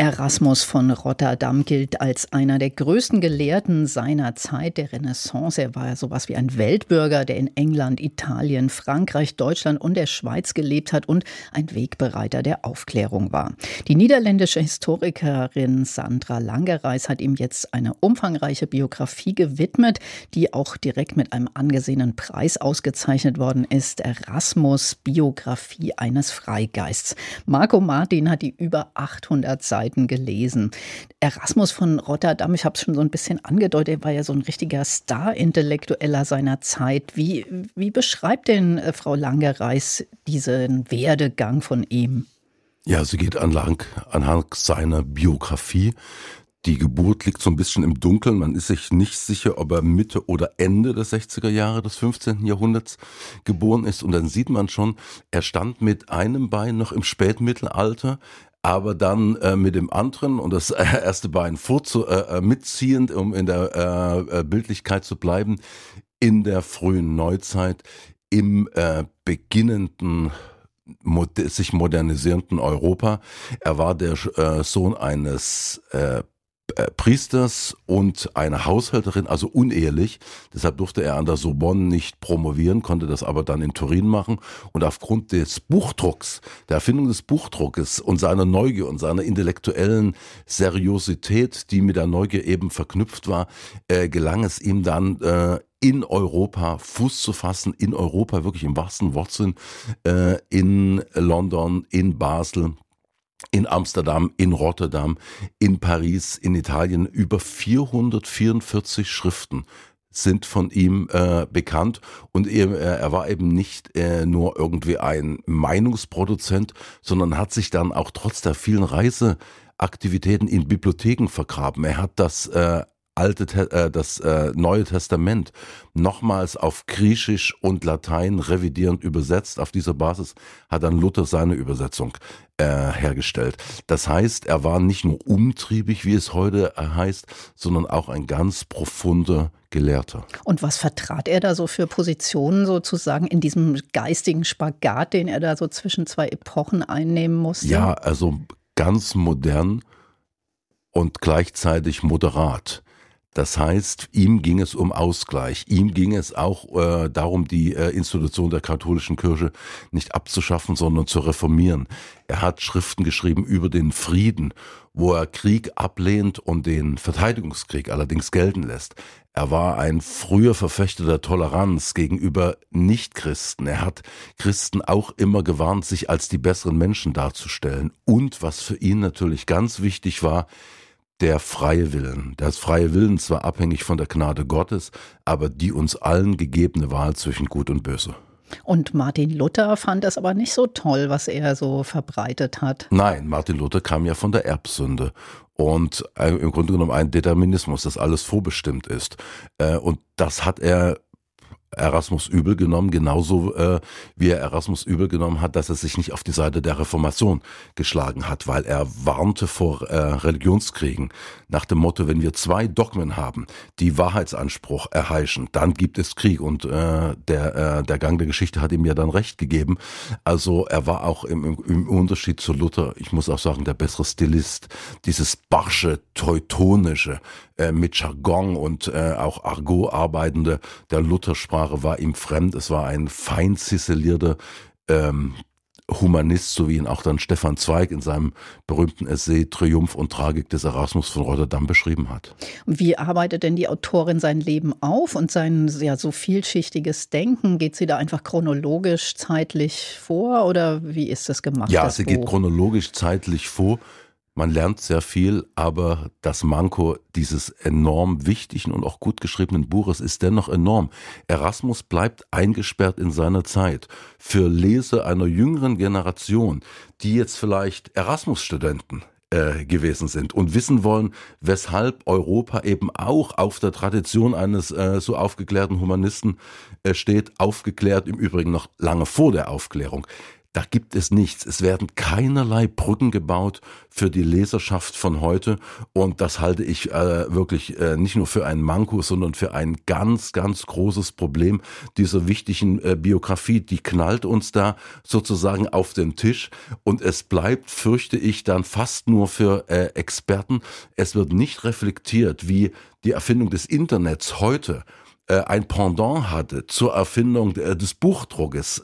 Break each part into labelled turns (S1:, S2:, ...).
S1: Erasmus von Rotterdam gilt als einer der größten Gelehrten seiner Zeit der Renaissance. Er war sowas wie ein Weltbürger, der in England, Italien, Frankreich, Deutschland und der Schweiz gelebt hat und ein Wegbereiter der Aufklärung war. Die niederländische Historikerin Sandra Langereis hat ihm jetzt eine umfangreiche Biografie gewidmet, die auch direkt mit einem angesehenen Preis ausgezeichnet worden ist. Erasmus Biografie eines Freigeists. Marco Martin hat die über 800 Seiten Seiten gelesen. Erasmus von Rotterdam, ich habe es schon so ein bisschen angedeutet, er war ja so ein richtiger Star-Intellektueller seiner Zeit. Wie, wie beschreibt denn äh, Frau Langereis diesen Werdegang von ihm?
S2: Ja, sie geht anlang, anhand seiner Biografie. Die Geburt liegt so ein bisschen im Dunkeln. Man ist sich nicht sicher, ob er Mitte oder Ende des 60er Jahre des 15. Jahrhunderts geboren ist. Und dann sieht man schon, er stand mit einem Bein noch im Spätmittelalter aber dann äh, mit dem anderen und das äh, erste Bein vorzu, äh, äh, mitziehend, um in der äh, äh, Bildlichkeit zu bleiben, in der frühen Neuzeit im beginnenden sich modernisierenden Europa. Er war der Sohn eines Priesters und eine Haushälterin, also unehelich. Deshalb durfte er an der Sorbonne nicht promovieren, konnte das aber dann in Turin machen. Und aufgrund des Buchdrucks, der Erfindung des Buchdruckes und seiner Neugier und seiner intellektuellen Seriosität, die mit der Neugier eben verknüpft war, äh, gelang es ihm dann, äh, in Europa Fuß zu fassen, in Europa wirklich im wahrsten Wortsinn, äh, in London, in Basel, in Amsterdam, in Rotterdam, in Paris, in Italien über 444 Schriften sind von ihm äh, bekannt und er, er war eben nicht äh, nur irgendwie ein Meinungsproduzent, sondern hat sich dann auch trotz der vielen Reiseaktivitäten in Bibliotheken vergraben. Er hat das äh, alte, äh, das äh, Neue Testament nochmals auf Griechisch und Latein revidierend übersetzt. Auf dieser Basis hat dann Luther seine Übersetzung äh, hergestellt. Das heißt, er war nicht nur umtriebig, wie es heute heißt, sondern auch ein ganz profunder Gelehrter.
S1: Und was vertrat er da so für Positionen sozusagen in diesem geistigen Spagat, den er da so zwischen zwei Epochen einnehmen musste?
S2: Ja, also ganz modern und gleichzeitig moderat. Das heißt, ihm ging es um Ausgleich. Ihm ging es auch äh, darum, die äh, Institution der katholischen Kirche nicht abzuschaffen, sondern zu reformieren. Er hat Schriften geschrieben über den Frieden, wo er Krieg ablehnt und den Verteidigungskrieg allerdings gelten lässt. Er war ein früher Verfechter der Toleranz gegenüber Nichtchristen. Er hat Christen auch immer gewarnt, sich als die besseren Menschen darzustellen. Und was für ihn natürlich ganz wichtig war, der freie Willen. Das freie Willen zwar abhängig von der Gnade Gottes, aber die uns allen gegebene Wahl zwischen Gut und Böse.
S1: Und Martin Luther fand das aber nicht so toll, was er so verbreitet hat.
S2: Nein, Martin Luther kam ja von der Erbsünde und äh, im Grunde genommen ein Determinismus, dass alles vorbestimmt ist. Äh, und das hat er Erasmus übel genommen, genauso äh, wie er Erasmus übel genommen hat, dass er sich nicht auf die Seite der Reformation geschlagen hat, weil er warnte vor äh, Religionskriegen nach dem Motto, wenn wir zwei Dogmen haben, die Wahrheitsanspruch erheischen, dann gibt es Krieg und äh, der, äh, der Gang der Geschichte hat ihm ja dann recht gegeben. Also er war auch im, im, Unterschied zu Luther, ich muss auch sagen, der bessere Stilist, dieses barsche, teutonische, äh, mit Jargon und äh, auch Argot arbeitende, der Luthersprache war ihm fremd. Es war ein fein ziselierter ähm, Humanist, so wie ihn auch dann Stefan Zweig in seinem berühmten Essay Triumph und Tragik des Erasmus von Rotterdam beschrieben hat.
S1: Wie arbeitet denn die Autorin sein Leben auf und sein ja so vielschichtiges Denken? Geht sie da einfach chronologisch zeitlich vor oder wie ist das gemacht?
S2: Ja,
S1: das
S2: sie
S1: Buch?
S2: geht chronologisch zeitlich vor man lernt sehr viel, aber das Manko dieses enorm wichtigen und auch gut geschriebenen Buches ist dennoch enorm. Erasmus bleibt eingesperrt in seiner Zeit. Für Leser einer jüngeren Generation, die jetzt vielleicht Erasmus-Studenten äh, gewesen sind und wissen wollen, weshalb Europa eben auch auf der Tradition eines äh, so aufgeklärten Humanisten äh, steht, aufgeklärt im Übrigen noch lange vor der Aufklärung da gibt es nichts. Es werden keinerlei Brücken gebaut für die Leserschaft von heute. Und das halte ich äh, wirklich äh, nicht nur für einen Manko, sondern für ein ganz, ganz großes Problem dieser wichtigen äh, Biografie. Die knallt uns da sozusagen auf den Tisch. Und es bleibt, fürchte ich, dann fast nur für äh, Experten. Es wird nicht reflektiert, wie die Erfindung des Internets heute äh, ein Pendant hatte zur Erfindung äh, des Buchdruckes.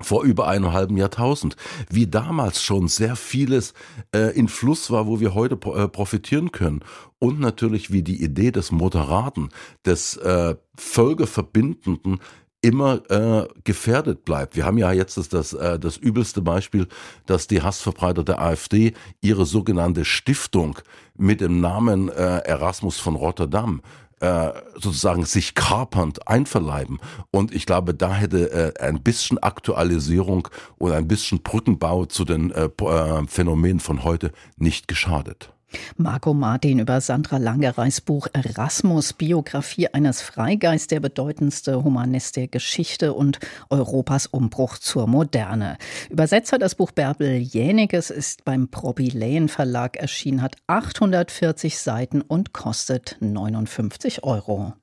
S2: Vor über einem halben Jahrtausend, wie damals schon sehr vieles äh, in Fluss war, wo wir heute äh, profitieren können. Und natürlich wie die Idee des Moderaten, des äh, Völkerverbindenden immer äh, gefährdet bleibt. Wir haben ja jetzt das, das, äh, das übelste Beispiel, dass die Hassverbreiter der AfD ihre sogenannte Stiftung mit dem Namen äh, Erasmus von Rotterdam äh, sozusagen sich kapernd einverleiben. Und ich glaube, da hätte äh, ein bisschen Aktualisierung und ein bisschen Brückenbau zu den äh, äh Phänomenen von heute nicht geschadet.
S1: Marco Martin über Sandra Langereis Buch Erasmus, Biografie eines Freigeists, der bedeutendste Humanist der Geschichte und Europas Umbruch zur Moderne. Übersetzer das Buch Bärbel Jäniges ist beim Probiläen Verlag erschienen, hat 840 Seiten und kostet 59 Euro.